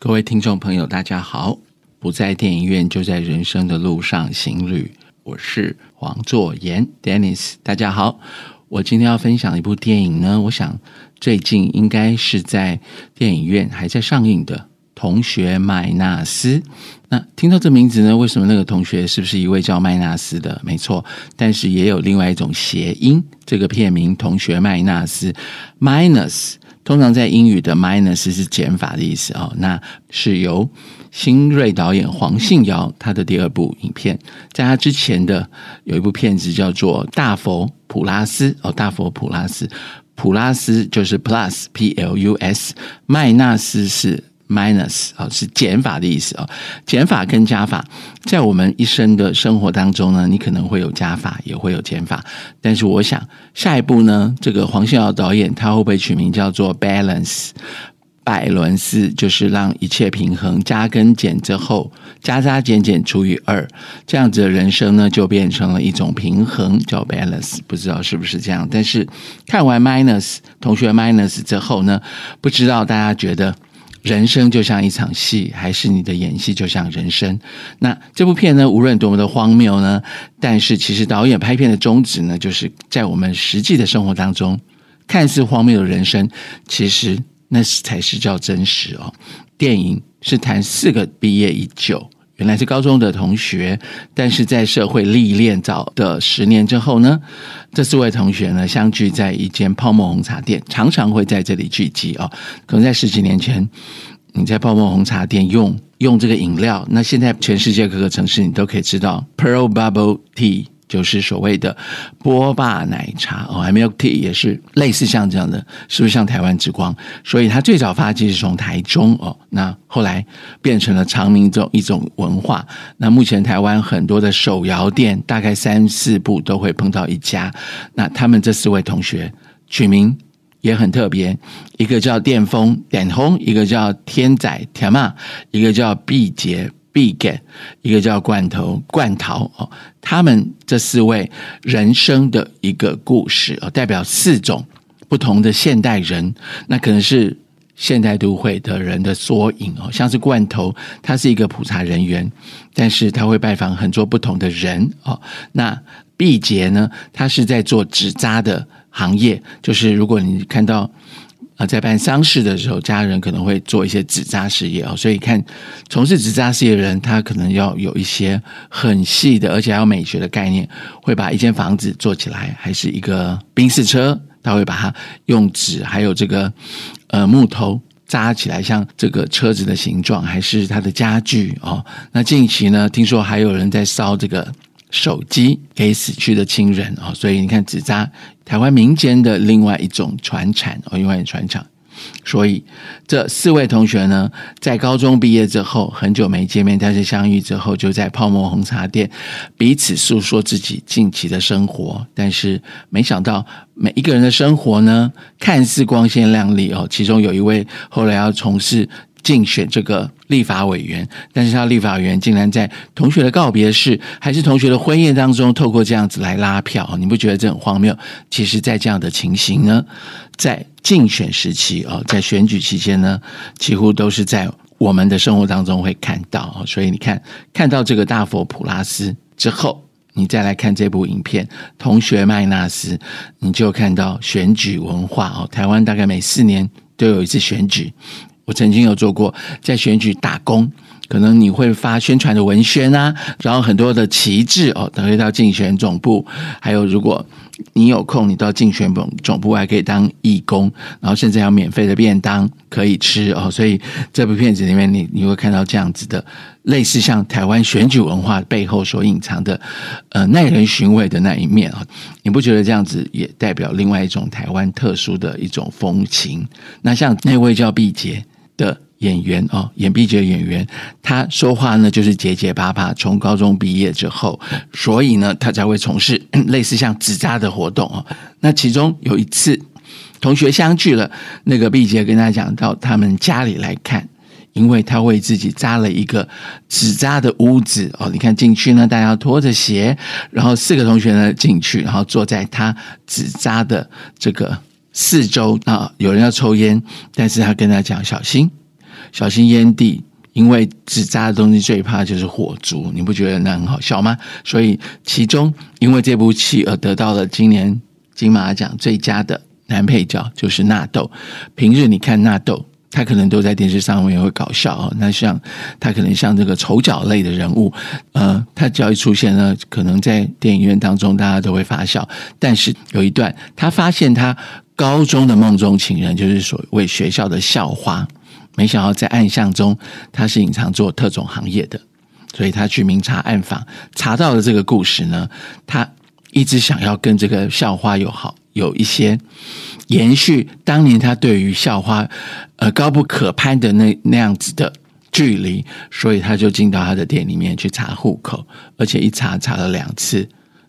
各位听众朋友，大家好！不在电影院，就在人生的路上行旅。我是黄作言，Dennis。大家好，我今天要分享一部电影呢。我想最近应该是在电影院还在上映的《同学麦纳斯》。那听到这名字呢，为什么那个同学是不是一位叫麦纳斯的？没错，但是也有另外一种谐音。这个片名《同学麦纳斯》（Minus）。通常在英语的 minus 是减法的意思哦，那是由新锐导演黄信尧他的第二部影片，在他之前的有一部片子叫做《大佛普拉斯》哦，《大佛普拉斯》，普拉斯就是 plus p l u s，麦纳斯是。Minus 啊，是减法的意思啊。减法跟加法，在我们一生的生活当中呢，你可能会有加法，也会有减法。但是我想，下一步呢，这个黄信尧导演他会不会取名叫做 balance？百伦斯就是让一切平衡，加跟减之后，加加减减除以二，这样子的人生呢，就变成了一种平衡，叫 balance。不知道是不是这样？但是看完 minus 同学 minus 之后呢，不知道大家觉得。人生就像一场戏，还是你的演戏就像人生？那这部片呢，无论多么的荒谬呢，但是其实导演拍片的宗旨呢，就是在我们实际的生活当中，看似荒谬的人生，其实那是才是叫真实哦。电影是谈四个毕业已久。原来是高中的同学，但是在社会历练早的十年之后呢，这四位同学呢相聚在一间泡沫红茶店，常常会在这里聚集哦。可能在十几年前，你在泡沫红茶店用用这个饮料，那现在全世界各个城市你都可以知道 Pearl Bubble Tea。就是所谓的波霸奶茶哦，milk tea 也是类似像这样的，是不是像台湾之光？所以它最早发迹是从台中哦，那后来变成了长明这种一种文化。那目前台湾很多的手摇店，大概三四部都会碰到一家。那他们这四位同学取名也很特别，一个叫电风点红，一个叫天仔天嘛，一个叫毕节。必给一个叫罐头罐头哦，他们这四位人生的一个故事哦，代表四种不同的现代人，那可能是现代都会的人的缩影哦。像是罐头，他是一个普查人员，但是他会拜访很多不同的人哦。那毕节呢，他是在做纸扎的行业，就是如果你看到。啊，在办丧事的时候，家人可能会做一些纸扎事业哦，所以看从事纸扎事业的人，他可能要有一些很细的，而且还有美学的概念，会把一间房子做起来，还是一个冰室车，他会把它用纸还有这个呃木头扎起来，像这个车子的形状，还是它的家具哦。那近期呢，听说还有人在烧这个。手机给死去的亲人啊，所以你看纸扎，台湾民间的另外一种传产哦，另外一种传承。所以这四位同学呢，在高中毕业之后，很久没见面，但是相遇之后，就在泡沫红茶店彼此诉说自己近期的生活。但是没想到，每一个人的生活呢，看似光鲜亮丽哦，其中有一位后来要从事。竞选这个立法委员，但是他立法委员竟然在同学的告别式，还是同学的婚宴当中，透过这样子来拉票，你不觉得这很荒谬？其实，在这样的情形呢，在竞选时期啊，在选举期间呢，几乎都是在我们的生活当中会看到所以你看，看到这个大佛普拉斯之后，你再来看这部影片《同学麦纳斯》，你就看到选举文化哦。台湾大概每四年都有一次选举。我曾经有做过在选举打工，可能你会发宣传的文宣啊，然后很多的旗帜哦，等会到竞选总部，还有如果你有空，你到竞选总总部还可以当义工，然后甚至还有免费的便当可以吃哦。所以这部片子里面，你你会看到这样子的，类似像台湾选举文化背后所隐藏的呃耐人寻味的那一面啊，你不觉得这样子也代表另外一种台湾特殊的一种风情？那像那位叫毕节。的演员哦，演毕节演员，他说话呢就是结结巴巴。从高中毕业之后，所以呢，他才会从事 类似像纸扎的活动哦。那其中有一次同学相聚了，那个毕节跟他讲到他们家里来看，因为他为自己扎了一个纸扎的屋子哦。你看进去呢，大家拖着鞋，然后四个同学呢进去，然后坐在他纸扎的这个。四周啊，有人要抽烟，但是他跟他讲小心，小心烟蒂。因为纸扎的东西最怕就是火烛，你不觉得那很好笑吗？所以其中因为这部戏而得到了今年金马奖最佳的男配角，就是纳豆。平日你看纳豆，他可能都在电视上面会搞笑哦。那像他可能像这个丑角类的人物，呃，他只要一出现呢，可能在电影院当中大家都会发笑。但是有一段，他发现他高中的梦中情人就是所谓学校的校花。没想到在暗巷中，他是隐藏做特种行业的，所以他去明察暗访，查到了这个故事呢。他一直想要跟这个校花有好有一些延续当年他对于校花呃高不可攀的那那样子的距离，所以他就进到他的店里面去查户口，而且一查查了两次。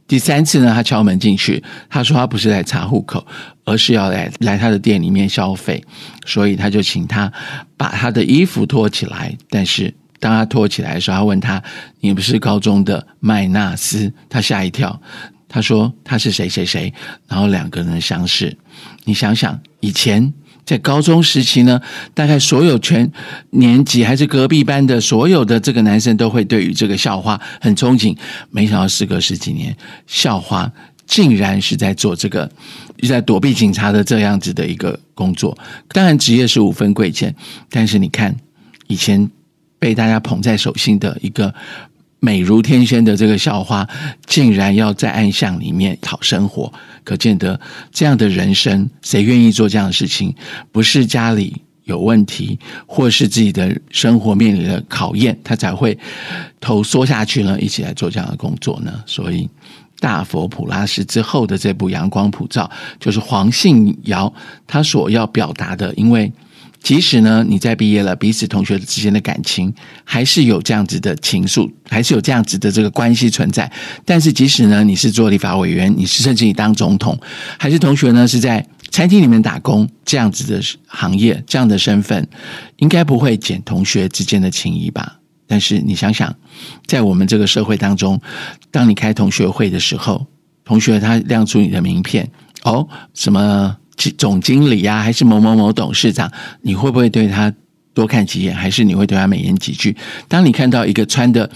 第三次呢，他敲门进去，他说他不是来查户口，而是要来来他的店里面消费，所以他就请他把他的衣服脱起来。但是当他脱起来的时候，他问他：“你不是高中的麦纳斯？”他吓一跳，他说他是谁谁谁，然后两个人相识。你想想以前。在高中时期呢，大概所有全年级还是隔壁班的所有的这个男生都会对于这个校花很憧憬。没想到时隔十几年，校花竟然是在做这个，在躲避警察的这样子的一个工作。当然，职业是五分贵贱，但是你看以前被大家捧在手心的一个。美如天仙的这个校花，竟然要在暗巷里面讨生活，可见得这样的人生，谁愿意做这样的事情？不是家里有问题，或是自己的生活面临的考验，他才会头缩下去呢，一起来做这样的工作呢？所以，大佛普拉斯之后的这部《阳光普照》，就是黄信尧他所要表达的，因为。即使呢，你在毕业了，彼此同学之间的感情还是有这样子的情愫，还是有这样子的这个关系存在。但是，即使呢，你是做立法委员，你是甚至你当总统，还是同学呢，是在餐厅里面打工这样子的行业，这样的身份，应该不会减同学之间的情谊吧？但是你想想，在我们这个社会当中，当你开同学会的时候，同学他亮出你的名片，哦，什么？总经理呀，还是某某某董事长，你会不会对他多看几眼？还是你会对他美言几句？当你看到一个穿的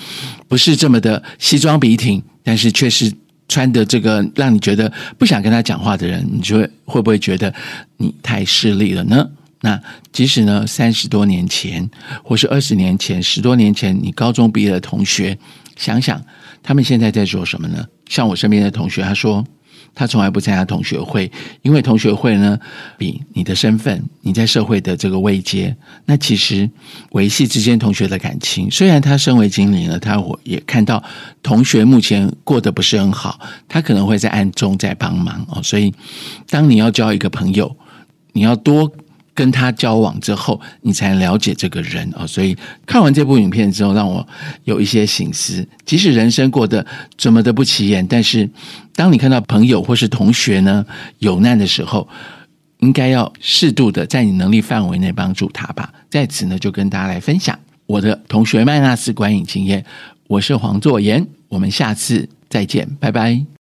不是这么的西装笔挺，但是却是穿的这个让你觉得不想跟他讲话的人，你就会会不会觉得你太势利了呢？那即使呢，三十多年前，或是二十年前、十多年前，你高中毕业的同学，想想他们现在在做什么呢？像我身边的同学，他说。他从来不参加同学会，因为同学会呢，比你的身份、你在社会的这个位阶，那其实维系之间同学的感情。虽然他身为经理呢，他我也看到同学目前过得不是很好，他可能会在暗中在帮忙哦。所以，当你要交一个朋友，你要多。跟他交往之后，你才了解这个人啊。所以看完这部影片之后，让我有一些醒思。即使人生过得怎么的不起眼，但是当你看到朋友或是同学呢有难的时候，应该要适度的在你能力范围内帮助他吧。在此呢，就跟大家来分享我的同学麦纳斯观影经验。我是黄作言，我们下次再见，拜拜。